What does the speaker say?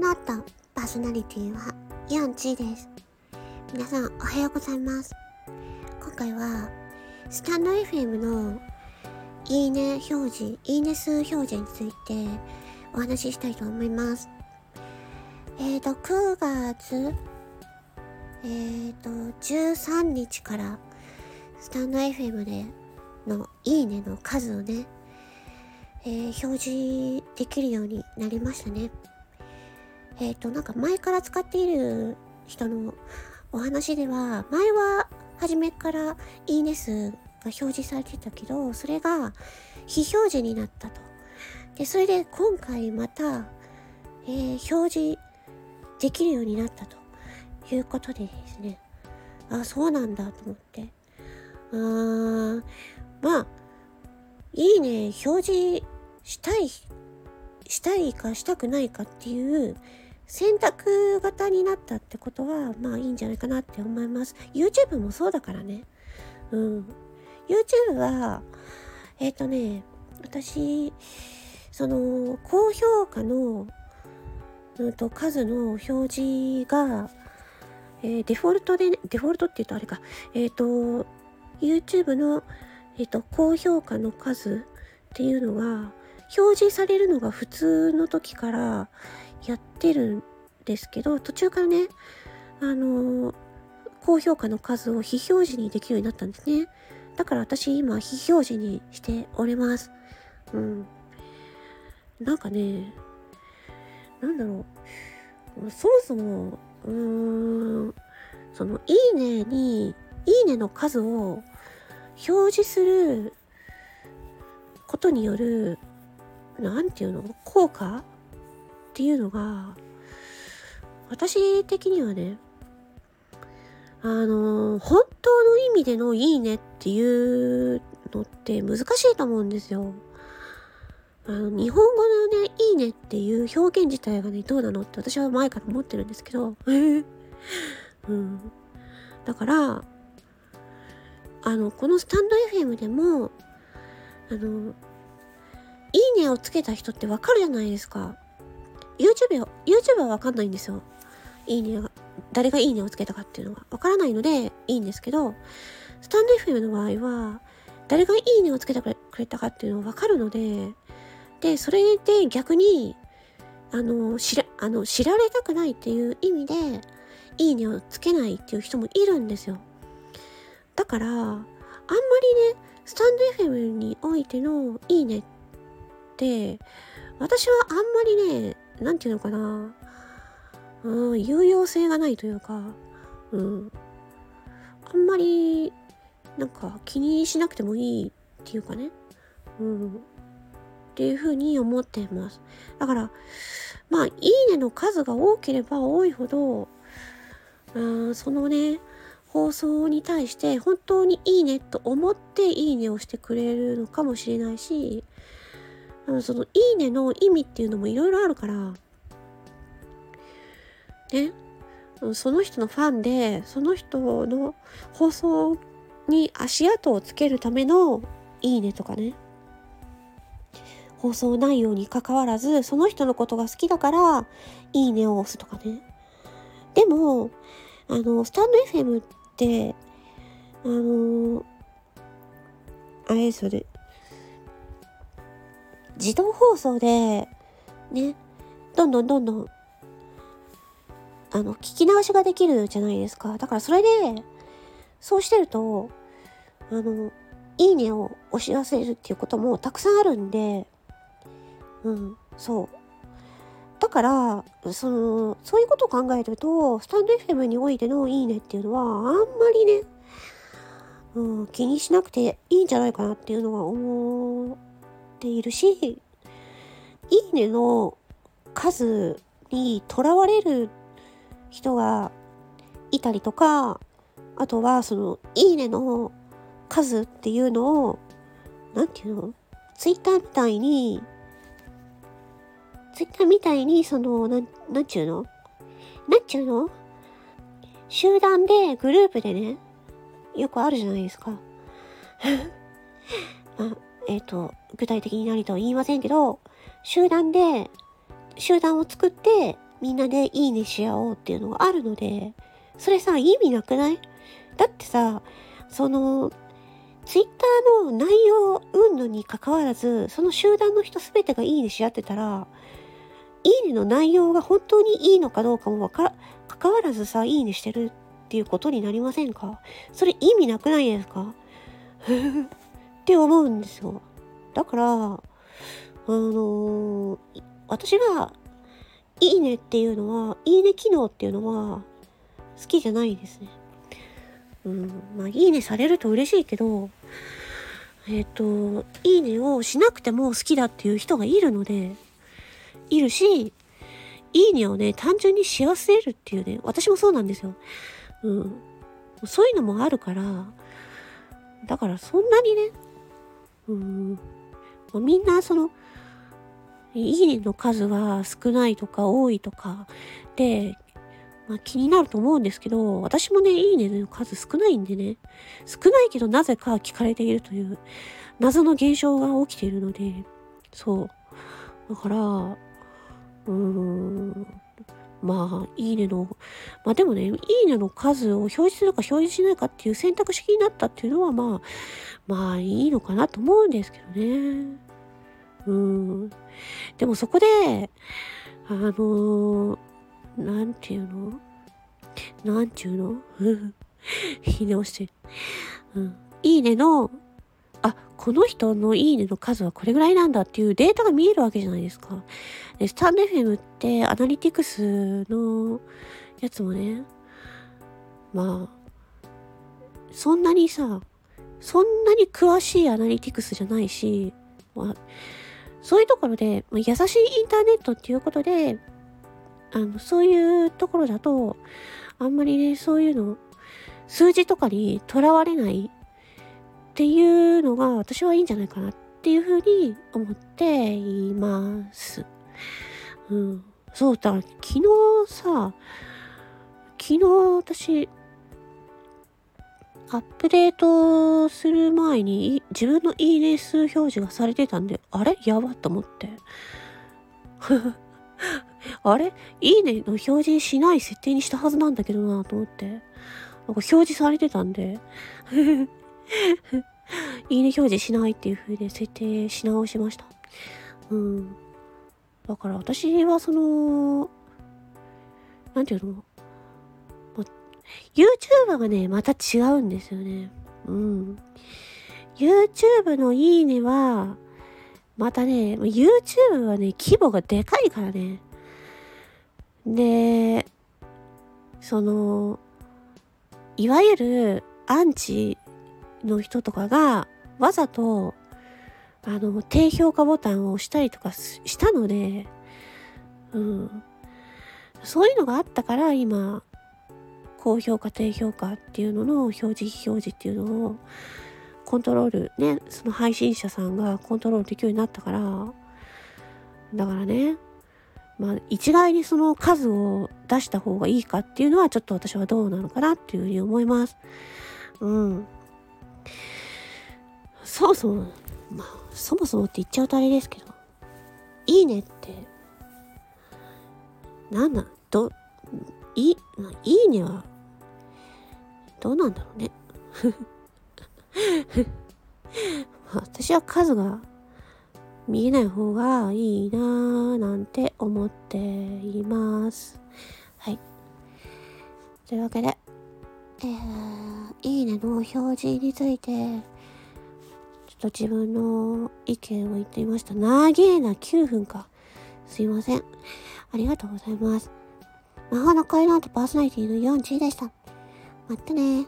なったパーソナリティはヤンチーです。皆さんおはようございます。今回はスタンド FM のいいね表示、いいね数表示についてお話ししたいと思います。えーと、9月、えーと、13日からスタンド FM でのいいねの数をね、えー、表示できるようになりましたね。えっ、ー、と、なんか前から使っている人のお話では、前は初めからいいね数が表示されてたけど、それが非表示になったと。で、それで今回また、えー、表示できるようになったということでですね。あ、そうなんだと思って。あーん、まあ、いいね、表示したい、したいかしたくないかっていう選択型になったってことは、まあいいんじゃないかなって思います。YouTube もそうだからね。うん。YouTube は、えっ、ー、とね、私、その、高評価の、うんと、数の表示が、えー、デフォルトで、ね、デフォルトって言うとあれか、えっ、ー、と、YouTube の、えっ、と、高評価の数っていうのが、表示されるのが普通の時からやってるんですけど、途中からね、あのー、高評価の数を非表示にできるようになったんですね。だから私今非表示にしております。うん。なんかね、なんだろう。そもそも、うーん、その、いいねに、いいねの数を表示することによる何て言うの？効果？っていうのが私的にはねあの本当の意味でのいいねっていうのって難しいと思うんですよ。あの日本語のね、いいねっていう表現自体がね、どうなのって私は前から思ってるんですけど、うん。だから、あの、このスタンド FM でも、あの、いいねをつけた人ってわかるじゃないですか。YouTube は、YouTube はわかんないんですよ。いいねが、誰がいいねをつけたかっていうのがわからないのでいいんですけど、スタンド FM の場合は、誰がいいねをつけてくれたかっていうのがわかるので、で、それで逆に、あの、知ら、あの、知られたくないっていう意味で、いいねをつけないっていう人もいるんですよ。だから、あんまりね、スタンド FM においてのいいねって、私はあんまりね、なんていうのかな、うん、有用性がないというか、うん、あんまり、なんか気にしなくてもいいっていうかね、うん、っていうふうに思ってます。だから、まあ、いいねの数が多ければ多いほど、うん、そのね、放送に対して本当にいいねと思っていいねをしてくれるのかもしれないし、うんその、いいねの意味っていうのもいろいろあるから、ね、その人のファンで、その人の放送に足跡をつけるためのいいねとかね、放送内容に関わらず、その人のことが好きだから、いいねを押すとかね。でも、あの、スタンド FM って、あのあれですよね。自動放送で、ね、どんどんどんどん、あの、聞き流しができるじゃないですか。だからそれで、そうしてると、あの、いいねを押し忘れるっていうこともたくさんあるんで、うん、そう。だから、その、そういうことを考えると、スタンド FM においてのいいねっていうのは、あんまりね、うん、気にしなくていいんじゃないかなっていうのは思ているし、いいねの数にとらわれる人がいたりとか、あとはその、いいねの数っていうのを、なんていうの？ツイッターみたいに、ツイッターみたいに、その、なん、なんちゅうの？なんちゅうの？集団で、グループでね、よくあるじゃないですか。まあ、えっ、ー、と、具体的に何とは言いませんけど、集団で、集団を作って、みんなでいいねし合おうっていうのがあるので、それさ、意味なくない？だってさ、その、ツイッターの内容云々に関わらず、その集団の人すべてがいいねし合ってたら、いいねの内容が本当にいいのかどうかもわから、関わらずさ、いいねしてるっていうことになりませんか？それ意味なくないですか？って思うんですよ。だから、あのー、私は、いいねっていうのは、いいね機能っていうのは、好きじゃないですね。うん、まあ、いいねされると嬉しいけど、えっ、ー、と、いいねをしなくても好きだっていう人がいるので、いるし、いいねをね、単純に幸せるっていうね、私もそうなんですよ。うん。そういうのもあるから、だからそんなにね、うん、みんなその、いいねの数は少ないとか多いとかで、まあ、気になると思うんですけど、私もね、いいねの数少ないんでね、少ないけどなぜか聞かれているという謎の現象が起きているので、そう。だから、うーん、まあ、いいねの、まあでもね、いいねの数を表示するか表示しないかっていう選択式になったっていうのは、まあ、まあいいのかなと思うんですけどね。うん。でもそこで、あのー、なんていうの？なんていうの？言い直して。うん。いいねのあ、この人のいいねの数はこれぐらいなんだっていうデータが見えるわけじゃないですか。で、スタンド FM ってアナリティクスのやつもね、まあ、そんなにさ、そんなに詳しいアナリティクスじゃないし、まあ、そういうところで、まあ、優しいインターネットっていうことで、あの、そういうところだと、あんまりね、そういうの、数字とかにとらわれないっていうのが私はいいんじゃないかなっていうふうに思っています。うん。そう、だ昨日さ、昨日私、アップデートする前に自分のいいね数表示がされてたんで、あれ？やばっと思って。あれ？いいねの表示しない設定にしたはずなんだけどなと思って。なんか表示されてたんで いいね表示しないっていう風で設定し直しました。うん。だから私はその、なんていうの？ま ?YouTuber がね、また違うんですよね。うん。YouTube のいいねは、またね、YouTube はね、規模がでかいからね。で、その、いわゆるアンチの人とかがわざとあの低評価ボタンを押したりとかしたので、うん、そういうのがあったから今高評価低評価っていうのの表示非表示っていうのをコントロールねその配信者さんがコントロールできるようになったからだからねまあ一概にその数を出した方がいいかっていうのはちょっと私はどうなのかなっていうふうに思います。うん。そもそも、まあ、そもそもって言っちゃうとあれですけど、いいねって、なんだ、ど、い、まあ、いいねは、どうなんだろうね。私は数が見えない方がいいなぁなんて思っています。はい。というわけで、えー、いいねの表示について、ちょっと自分の意見を言ってみました。長えな9分か。すいません。ありがとうございます。魔法の恋の後パーソナリティの4 g でした。またね